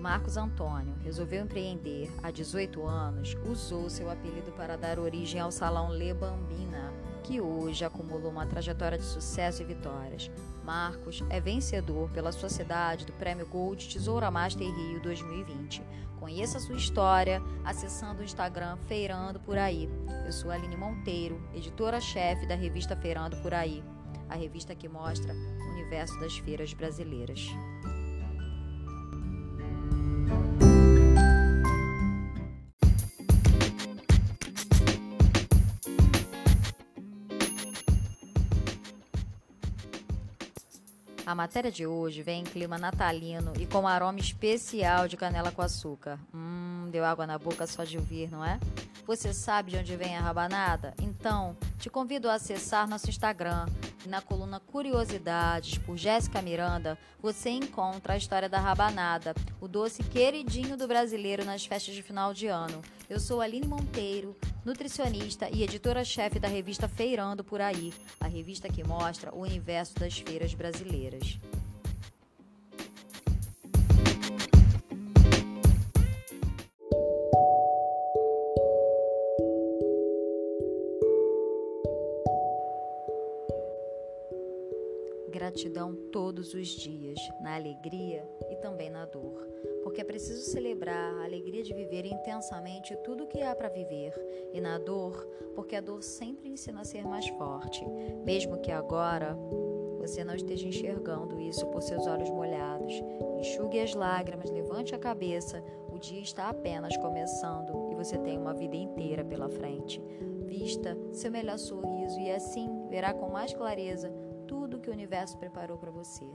Marcos Antônio resolveu empreender há 18 anos, usou seu apelido para dar origem ao Salão Le Bambina, que hoje acumula uma trajetória de sucesso e vitórias. Marcos é vencedor pela sua cidade do Prêmio Gold Tesoura Master Rio 2020. Conheça sua história acessando o Instagram Feirando Por Aí. Eu sou Aline Monteiro, editora-chefe da revista Feirando Por Aí, a revista que mostra o universo das feiras brasileiras. A matéria de hoje vem em clima natalino e com aroma especial de canela com açúcar. Hum, deu água na boca só de ouvir, não é? Você sabe de onde vem a rabanada? Então, te convido a acessar nosso Instagram. Na coluna Curiosidades, por Jéssica Miranda, você encontra a história da rabanada, o doce queridinho do brasileiro nas festas de final de ano. Eu sou Aline Monteiro, nutricionista e editora-chefe da revista Feirando por Aí, a revista que mostra o universo das feiras brasileiras. Gratidão todos os dias, na alegria e também na dor porque é preciso celebrar a alegria de viver intensamente tudo o que há para viver, e na dor, porque a dor sempre ensina a ser mais forte, mesmo que agora você não esteja enxergando isso por seus olhos molhados. Enxugue as lágrimas, levante a cabeça, o dia está apenas começando e você tem uma vida inteira pela frente. Vista seu melhor sorriso e assim verá com mais clareza tudo que o universo preparou para você.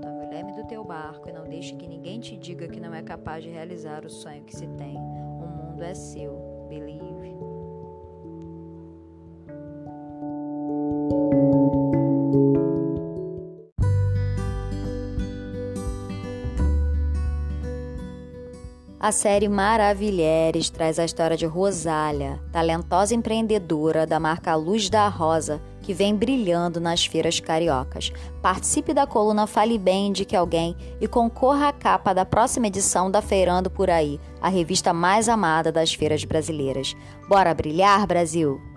Tome o leme do teu barco e não deixe que ninguém te diga que não é capaz de realizar o sonho que se tem. O mundo é seu. Believe. A série Maravilheres traz a história de Rosália, talentosa empreendedora da marca Luz da Rosa, que vem brilhando nas feiras cariocas. Participe da coluna Fale Bem de que alguém e concorra à capa da próxima edição da Feirando por Aí, a revista mais amada das feiras brasileiras. Bora brilhar, Brasil!